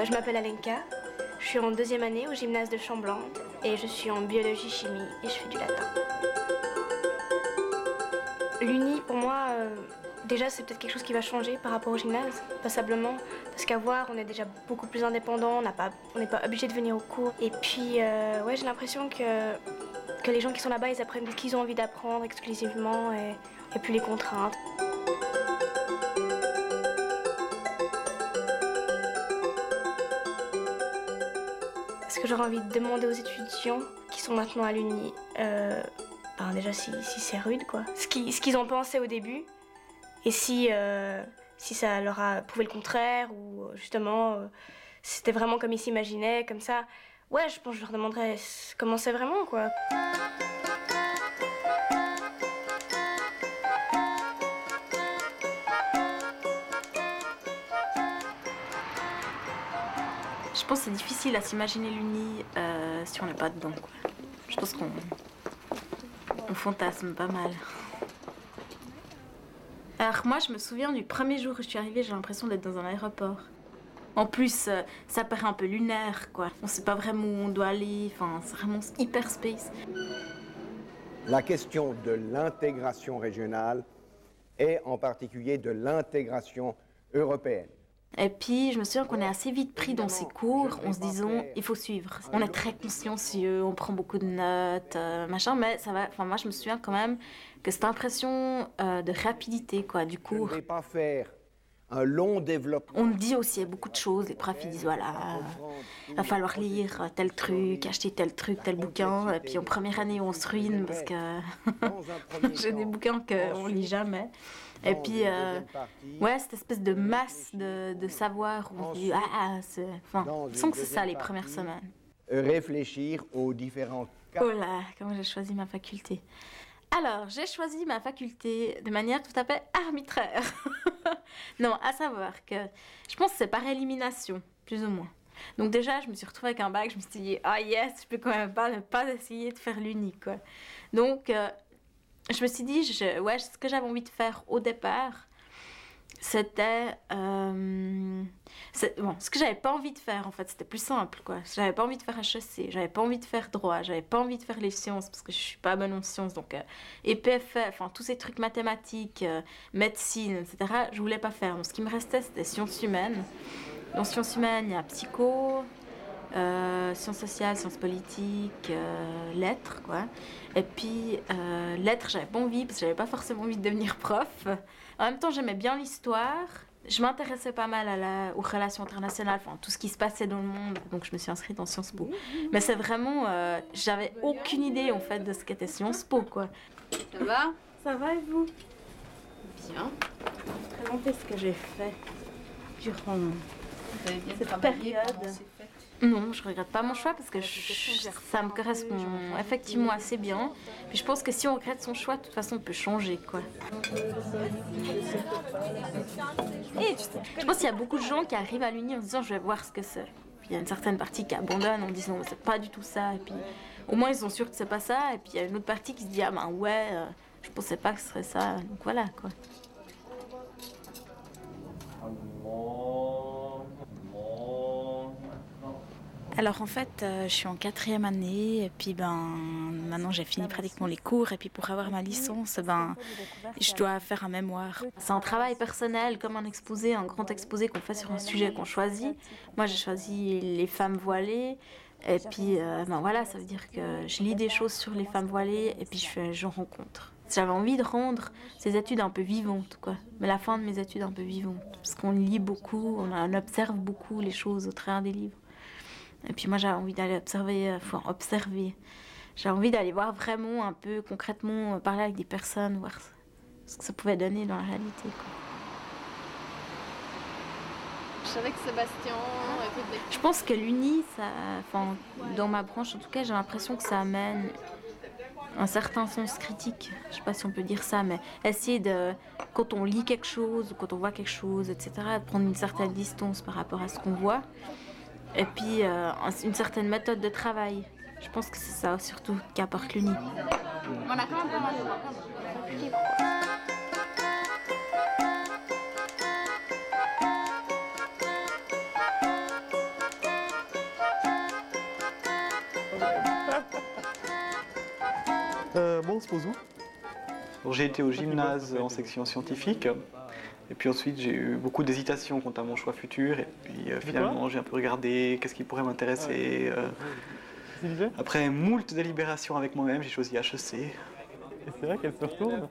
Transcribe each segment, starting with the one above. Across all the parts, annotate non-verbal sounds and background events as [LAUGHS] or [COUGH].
Euh, je m'appelle Alenka, je suis en deuxième année au gymnase de Chamblanc et je suis en biologie chimie et je fais du latin. L'Uni, pour moi, euh, déjà c'est peut-être quelque chose qui va changer par rapport au gymnase, passablement. Parce qu'à voir, on est déjà beaucoup plus indépendant, on n'est pas, obligé de venir au cours. Et puis, euh, ouais, j'ai l'impression que, que les gens qui sont là-bas, ils apprennent ce qu'ils ont envie d'apprendre exclusivement et, et plus les contraintes. Que j'aurais envie de demander aux étudiants qui sont maintenant à l'Uni, euh, ben déjà si, c'est rude, quoi. Ce qu'ils en pensaient au début, et si, euh, si ça leur a prouvé le contraire, ou justement, euh, c'était vraiment comme ils s'imaginaient, comme ça. Ouais, je pense que je leur demanderais comment c'est vraiment, quoi. Pense que c'est difficile à s'imaginer l'Uni euh, si on n'est pas dedans. Je pense qu'on on fantasme pas mal. Alors moi, je me souviens du premier jour où je suis arrivée, j'ai l'impression d'être dans un aéroport. En plus, euh, ça paraît un peu lunaire, quoi. On sait pas vraiment où on doit aller, enfin, c'est vraiment hyper space. La question de l'intégration régionale et en particulier de l'intégration européenne. Et puis, je me souviens qu'on est assez vite pris dans ces cours en se disant, il faut suivre. On est très consciencieux, on prend beaucoup de notes, euh, machin, mais ça va. Enfin, moi, je me souviens quand même que cette impression euh, de rapidité, quoi, du Je cours. ne vais pas faire un long développement. On me dit aussi beaucoup de choses. Les profs, ils disent, voilà, il va falloir lire tel truc, acheter tel truc, tel bouquin. Et puis, en première année, on se ruine parce que [LAUGHS] j'ai des bouquins qu'on lit jamais. Et puis, euh, ouais, cette espèce de masse de, de savoir où on dit, ah, ah, c'est. Enfin, je sens que c'est ça les premières semaines. Réfléchir aux différents cas. Oh là, comment j'ai choisi ma faculté. Alors, j'ai choisi ma faculté de manière tout à fait arbitraire. [LAUGHS] non, à savoir que je pense que c'est par élimination, plus ou moins. Donc déjà, je me suis retrouvée avec un bac, je me suis dit, ah yes, je peux quand même pas ne pas essayer de faire l'unique. Donc, euh, je me suis dit, je, ouais, ce que j'avais envie de faire au départ, c'était euh, bon, ce que j'avais pas envie de faire en fait c'était plus simple quoi. J'avais pas envie de faire HEC j'avais pas envie de faire droit j'avais pas envie de faire les sciences parce que je suis pas bonne en sciences donc euh, et PFF enfin tous ces trucs mathématiques euh, médecine etc je voulais pas faire. Donc ce qui me restait c'était sciences humaines. Dans sciences humaines il y a psycho euh, sciences sociales, sciences politiques, euh, lettres, quoi. Et puis, euh, lettres, j'avais pas envie, parce que j'avais pas forcément envie de devenir prof. En même temps, j'aimais bien l'histoire. Je m'intéressais pas mal à la, aux relations internationales, enfin, tout ce qui se passait dans le monde. Donc, je me suis inscrite en Sciences Po. Mais c'est vraiment. euh, j'avais aucune idée, en fait, de ce qu'était Sciences Po, quoi. Ça va? Ça va et vous? Bien. Présenter ce que j'ai fait durant. Vous avez bien Cette période. Non, je regrette pas mon choix parce que ça me correspond effectivement assez bien. Puis je pense que si on regrette son choix, de toute façon, on peut changer, quoi. Je pense qu'il y a beaucoup de gens qui arrivent à l'Uni en se disant je vais voir ce que c'est. Puis il y a une certaine partie qui abandonne en disant c'est pas du tout ça. Et puis au moins ils sont sûrs que c'est pas ça. Et puis il y a une autre partie qui se dit ah ben ouais, euh, je pensais pas que ce serait ça. Donc voilà quoi. Alors en fait, euh, je suis en quatrième année et puis ben maintenant j'ai fini pratiquement les cours et puis pour avoir ma licence, ben je dois faire un mémoire. C'est un travail personnel comme un exposé, un grand exposé qu'on fait sur un sujet qu'on choisit. Moi j'ai choisi les femmes voilées et puis euh, ben voilà, ça veut dire que je lis des choses sur les femmes voilées et puis je j'en rencontre. J'avais envie de rendre ces études un peu vivantes, quoi. Mais la fin de mes études un peu vivantes. Parce qu'on lit beaucoup, on observe beaucoup les choses au travers des livres. Et puis moi, j'avais envie d'aller observer, euh, enfin observer. J'avais envie d'aller voir vraiment un peu concrètement, euh, parler avec des personnes, voir ce que ça pouvait donner dans la réalité. Quoi. Je savais que Sébastien Je pense que l'uni, enfin, dans ma branche en tout cas, j'ai l'impression que ça amène un certain sens critique. Je sais pas si on peut dire ça, mais essayer de, quand on lit quelque chose ou quand on voit quelque chose, etc., prendre une certaine distance par rapport à ce qu'on voit et puis euh, une certaine méthode de travail. Je pense que c'est ça surtout qu'apporte l'UNI. Euh, bon, on se pose où? J'ai été au gymnase en section scientifique puis ensuite, j'ai eu beaucoup d'hésitations quant à mon choix futur. Et puis euh, finalement, j'ai un peu regardé qu'est-ce qui pourrait m'intéresser. euh. Après moult délibérations avec moi-même, j'ai choisi HEC. Et c'est vrai qu'elle se retourne.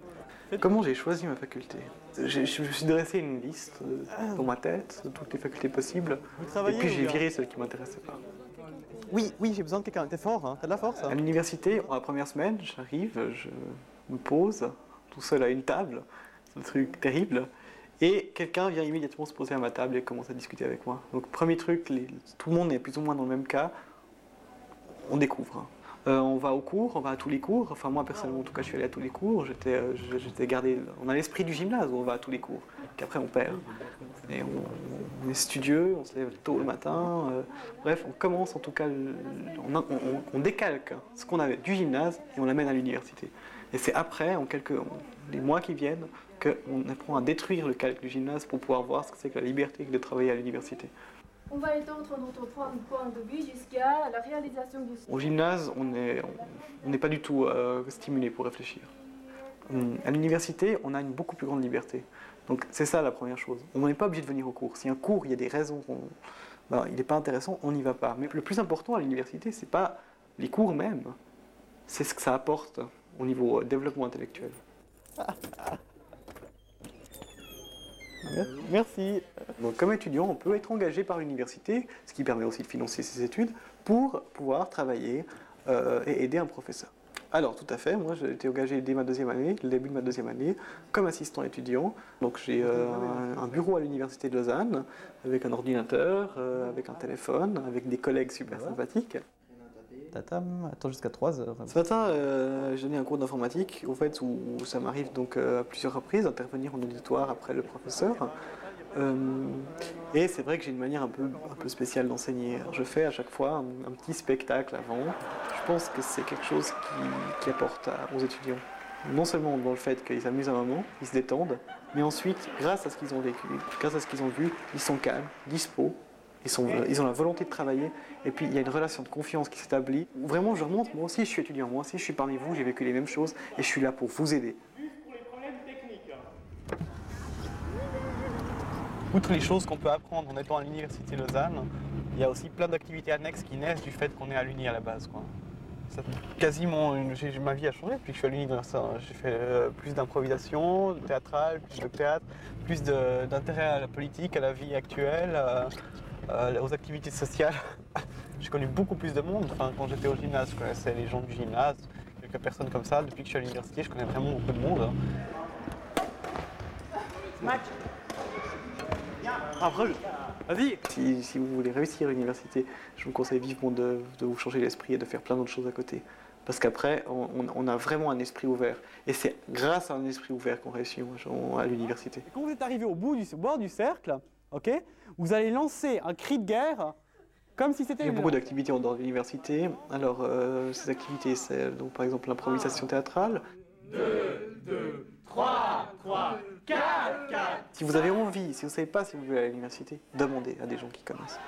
Comment j'ai choisi ma faculté? Je me suis dressé une liste euh, dans ma tête de toutes les facultés possibles. Et puis j'ai viré celle qui m'intéressait pas. Oui, oui, j'ai besoin de quelqu'un. T'es fort, hein T'as de la force, hein À l'université, la première semaine, j'arrive, je me pose tout seul à une table, c'est un truc terrible, et quelqu'un vient immédiatement se poser à ma table et commence à discuter avec moi. Donc premier truc, tout le monde est plus ou moins dans le même cas, on découvre. Euh, on va au cours, on va à tous les cours. Enfin moi personnellement, en tout cas, je suis allé à tous les cours. J'étais, euh, j'étais gardé. On a l'esprit du gymnase où on va à tous les cours. Qu'après on perd. Et on, est studieux, on se lève tôt le matin. euh, bref, on commence en tout cas, on- on- on décalque ce qu'on avait du gymnase et on l'amène à l'université. Et c'est après, en quelques en- les mois qui viennent, qu'on apprend à détruire le calque du gymnase pour pouvoir voir ce que c'est que la liberté de travailler à l'université. On va étendre notre point de vue jusqu'à la réalisation du Au gymnase, on n'est on pas du tout euh, stimulé pour réfléchir. Hum, À l'université, on a une beaucoup plus grande liberté. Donc c'est ça la première chose. On n'est pas obligé de venir au cours. Si un cours, il y a des raisons, qu'on- ben, il n'est pas intéressant, on n'y va pas. Mais le plus important à l'université, c'est pas les cours même, c'est ce que ça apporte au niveau euh, développement intellectuel. Merci. Donc, comme étudiant, on peut être engagé par l'université, ce qui permet aussi de financer ses études, pour pouvoir travailler euh, et aider un professeur. Alors, tout à fait, moi j'ai été engagé dès ma deuxième année, le début de ma deuxième année, comme assistant étudiant. Donc, j'ai euh, un, un bureau à l'université de Lausanne, avec un ordinateur, euh, avec un téléphone, avec des collègues super sympathiques. Tatam, attends jusqu'à 3 heures. Ce matin, euh, j'ai donné un cours d'informatique, au fait, où, ça m'arrive donc euh, à plusieurs reprises d'intervenir en auditoire après le professeur. Euh, et c'est vrai que j'ai une manière un peu, un peu spéciale d'enseigner. Je fais à chaque fois un, petit spectacle avant. Je pense que c'est quelque chose qui, apporte aux étudiants. Non seulement dans le fait qu'ils s'amusent un moment, ils se détendent, mais ensuite, grâce à ce qu'ils ont vécu, grâce à ce qu'ils ont vu, ils sont calmes, dispo, ils, sont, ils ont la volonté de travailler, et puis il y a une relation de confiance qui s'établit. Vraiment, je leur montre, moi aussi je suis étudiant, moi aussi je suis parmi vous, j'ai vécu les mêmes choses, et je suis là pour vous aider. Outre les choses qu'on peut apprendre en étant à l'université Lausanne, il y a aussi plein d'activités annexes qui naissent du fait qu'on est à l'Uni à la base. Quoi. Ça, quasiment, une- ma vie a changé depuis que je suis à l'université. J'ai fait euh, plus d'improvisation théâtrale, plus de théâtre, plus d'intérêt à la politique, à la vie actuelle, euh, euh, aux activités sociales. [LAUGHS] j'ai connu beaucoup plus de monde. Enfin, quand j'étais au gymnase, je connaissais les gens du gymnase, quelques personnes comme ça. Depuis que je suis à l'université, je connais vraiment beaucoup de monde. Après, vas-y Si, si vous voulez réussir à l'université, je vous conseille vivement de, de vous changer l'esprit et de faire plein d'autres choses à côté. Parce qu'après, on, on- a vraiment un esprit ouvert. Et c'est grâce à un esprit ouvert qu'on réussit à l'université. Quand vous êtes arrivé au bout du au bord du cercle, ok, vous allez lancer un cri de guerre comme si c'était Il y a beaucoup d'activités en dehors de l'université. Alors, euh, ces activités, c'est donc par exemple l'improvisation théâtrale. Si vous avez envie, si vous ne savez pas si vous voulez aller à l'université, demandez à des gens qui connaissent.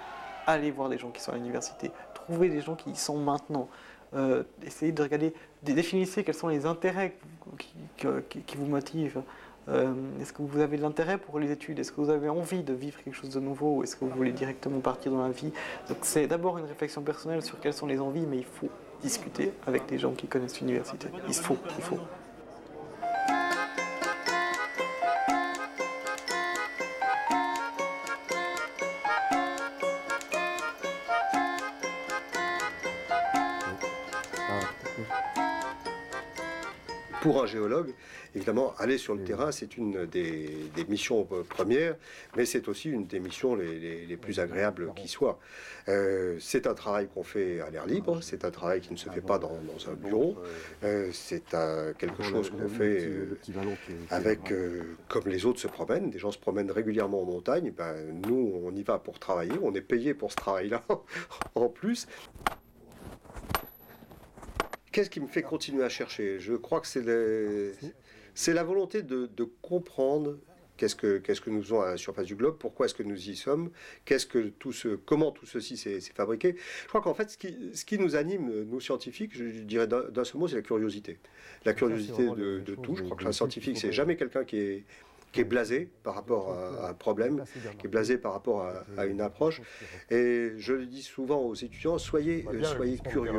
Allez voir des gens qui sont à l'université. Trouvez des gens qui y sont maintenant. Euh, essayez de regarder, dé- définissez quels sont les intérêts qui, que- qui- qui vous motivent. Euh, Est-ce que vous avez de l'intérêt pour les études? Est-ce que vous avez envie de vivre quelque chose de nouveau Est-ce que vous voulez directement partir dans la vie? Donc c'est d'abord une réflexion personnelle sur quelles sont les envies, mais il faut discuter avec des gens qui connaissent l'université. Il faut, il faut. Pour un géologue, évidemment, aller sur le terrain, c'est une des, des missions euh, premières, mais c'est aussi une des missions les, les- les plus agréables qui soit. Euh, c'est un travail qu'on fait à l'air libre, c'est un travail qui ne se fait pas dans, dans un bureau, Euh, c'est quelque chose qu'on fait euh, avec, comme les autres se promènent, des gens se promènent régulièrement en montagne, ben, nous, on y va pour travailler, on est payé pour ce travail-là [LAUGHS] en plus. Qu'est-ce qui me fait continuer à chercher? Je crois que c'est le- c'est la volonté de, de comprendre Qu'est-ce que, qu'est-ce que nous faisons à la surface du globe Pourquoi est-ce que nous y sommes Qu'est-ce que tout ce, comment tout ceci s'est, s'est fabriqué Je crois qu'en fait, ce qui, ce qui nous anime, nous scientifiques, je dirais d'un, d'un seul mot, c'est la curiosité. La curiosité de, de tout. Je crois que un scientifique, c'est jamais quelqu'un qui est qui est blasé par rapport à, à un problème, qui est blasé par rapport à, à une approche. Et je le dis souvent aux étudiants, soyez, euh, soyez curieux.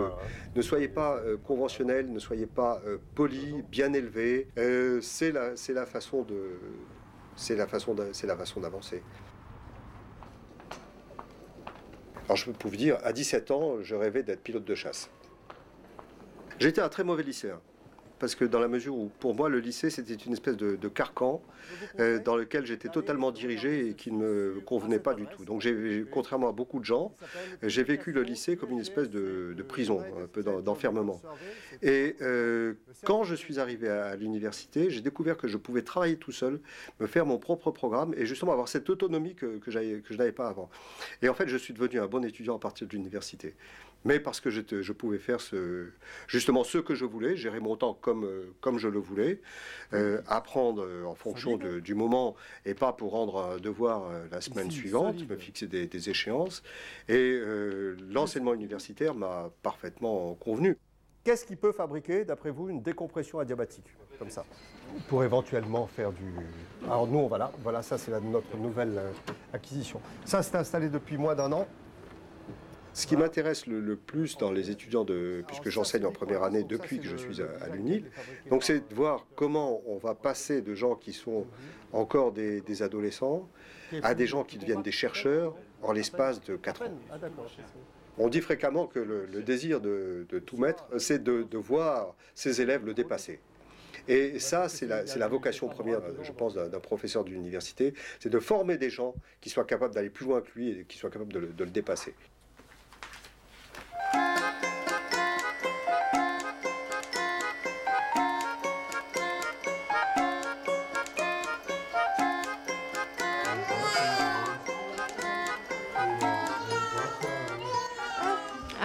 Ne soyez pas euh, conventionnels, ne soyez pas euh, polis, bien élevés. Euh, c'est la, c'est la façon de, c'est la façon, de- c'est la façon d'avancer. Alors je peux vous dire, à 17 ans, je rêvais d'être pilote de chasse. J'étais un très mauvais lycéen. Parce que dans la mesure où, pour moi, le lycée, c'était une espèce de, de carcan euh, dans lequel j'étais totalement dirigé et qui ne me convenait pas du tout. Donc, j'ai, contrairement à beaucoup de gens, j'ai vécu le lycée comme une espèce de, de prison, un peu d'en- d'enfermement. Et euh, quand je suis arrivé à, l'université, j'ai découvert que je pouvais travailler tout seul, me faire mon propre programme et justement avoir cette autonomie que, que, j'avais- que je n'avais pas avant. Et en fait, je suis devenu un bon étudiant à partir de l'université. Mais parce que je pouvais faire ce, justement ce que je voulais, gérer mon temps comme, euh, comme je le voulais, euh, apprendre euh, en fonction de- du moment et pas pour rendre un devoir la semaine suivante, me fixer des, des échéances. Et euh, l'enseignement universitaire m'a parfaitement convenu. Qu'est-ce qui peut fabriquer, d'après vous, une décompression adiabatique comme ça? Pour éventuellement faire du. Alors nous, voilà, voilà, ça c'est notre nouvelle acquisition. Ça c'est installé depuis moins d'un an. Ce qui m'intéresse le, plus dans les étudiants, de, puisque j'enseigne en première année depuis que je suis à, l'UNIL, c'est de voir comment on va passer de gens qui sont encore des, adolescents à des gens qui deviennent des chercheurs en l'espace de 4 ans. On dit fréquemment que le, désir de, tout mettre, c'est de, voir ses élèves le dépasser. Et ça, c'est la, vocation première, je pense, d'un professeur d'université, c'est de former des gens qui soient capables d'aller plus loin que lui et qui soient capables de le- de le dépasser.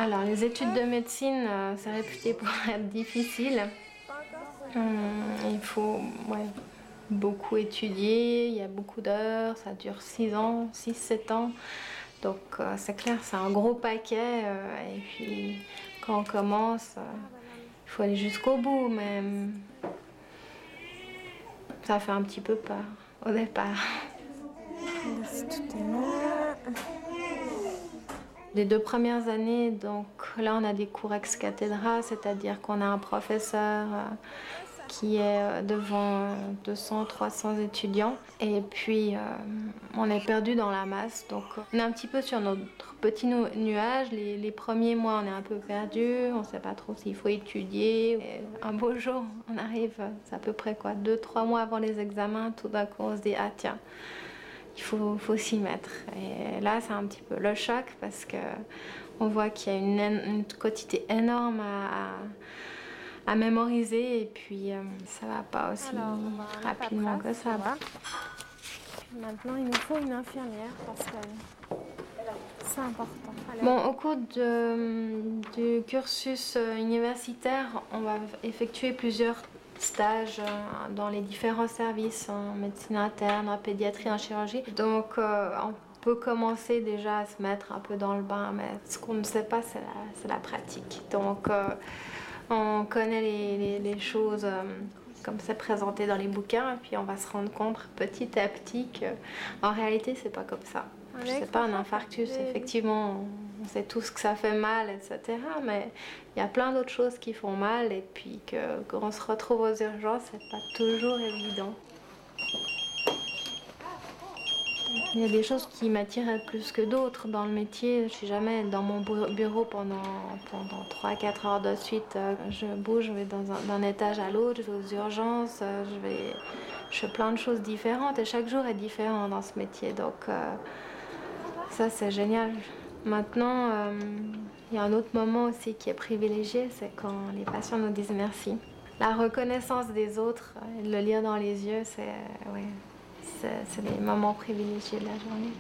Alors, les études de médecine, euh, c'est réputé pour [LAUGHS] être difficile. Hum, il faut ouais, beaucoup étudier, il y a beaucoup d'heures, ça dure 6 ans, 6-7 ans. Donc, euh, c'est clair, c'est un gros paquet. euh, et puis, quand on commence, il faut aller jusqu'au bout, mais ça fait un petit peu peur au départ. Les deux premières années, donc là on a des cours ex cathedra, c'est-à-dire qu'on a un professeur euh, qui est euh, devant 200-300 étudiants et puis euh, on est perdu dans la masse. Donc on est un petit peu sur notre petit nu- nuage. Les, premiers mois on est un peu perdu, on ne sait pas trop s'il faut étudier. Un beau jour on arrive, euh, c'est à peu près quoi, 2-3 mois avant les examens, tout d'un coup on se dit ah tiens il faut, faut s'y mettre. Et là, c'est un petit peu le choc parce que on voit qu'il y a une, une quantité énorme à, à- à mémoriser et puis euh, ça va pas aussi rapidement que ça. Maintenant, il nous faut une infirmière parce que c'est important. Bon, au cours de- du cursus euh, universitaire, on va effectuer plusieurs stages euh, dans les différents services en médecine interne, en pédiatrie, en chirurgie. Donc, euh, on peut commencer déjà à se mettre un peu dans le bain, mais ce qu'on ne sait pas, c'est la, pratique. Donc, euh, on connaît les, les- les choses euh, comme c'est présenté dans les bouquins, et puis on va se rendre compte petit à petit que en réalité, c'est pas comme ça. C'est pas un infarctus, effectivement, on sait tous que ça fait mal, etc. Mais il y a plein d'autres choses qui font mal, et puis que quand on se retrouve aux urgences, c'est pas toujours évident. Il y a des choses qui m'attirent plus que d'autres dans le métier. Je suis jamais dans mon bu- bureau pendant, pendant 3-4 heures de suite. Je bouge, je vais d'un étage à l'autre, je vais aux urgences, je fais plein de choses différentes et chaque jour est différent dans ce métier. Donc euh, ça c'est génial. Maintenant, euh, il y a un autre moment aussi qui est privilégié, c'est quand les patients nous disent merci. La reconnaissance des autres, euh, le lire dans les yeux, c'est euh, ouais, les moments privilégiés de la journée.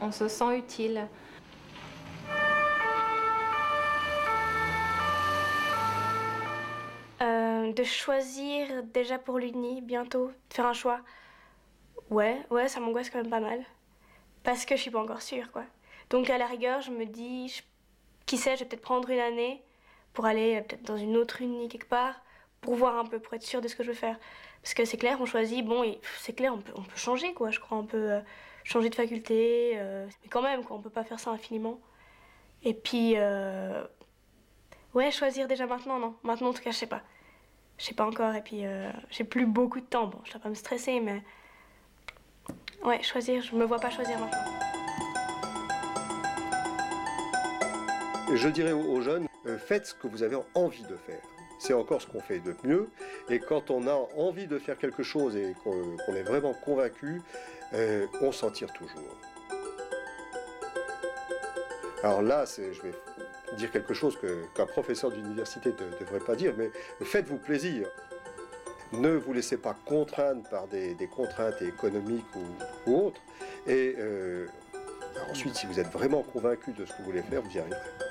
On, se sent utile. De choisir déjà pour l'Uni bientôt, de faire un choix Ouais, ouais, ça m'angoisse quand même pas mal. Parce que je suis pas encore sûre, quoi. Donc à la rigueur, je me dis, qui sait, je vais peut-être prendre une année pour aller euh, peut-être dans une autre uni quelque part, pour voir un peu, pour être sûre de ce que je veux faire. Parce que c'est clair, on choisit, bon, c'est clair, on peut, changer, quoi, je crois, on peut euh, changer de faculté, euh, mais quand même, quoi, on peut pas faire ça infiniment. Et puis, ouais, choisir déjà maintenant, non. Maintenant, en tout cas, je sais pas. Je sais pas encore, et puis j'ai plus beaucoup de temps. Bon, je dois pas me stresser, mais. Ouais, choisir, je me vois pas choisir maintenant. Je dirais aux jeunes, euh, faites ce que vous avez envie de faire. C'est encore ce qu'on fait de mieux. Et quand on a envie de faire quelque chose et qu'on est vraiment convaincu, euh, on s'en tire toujours. Alors là, je vais dire quelque chose qu'un professeur d'université ne devrait pas dire, mais faites-vous plaisir. Ne vous laissez pas contraindre par des, contraintes économiques ou, ou autres. Et euh, ensuite, si vous êtes vraiment convaincu de ce que vous voulez faire, vous y arriverez.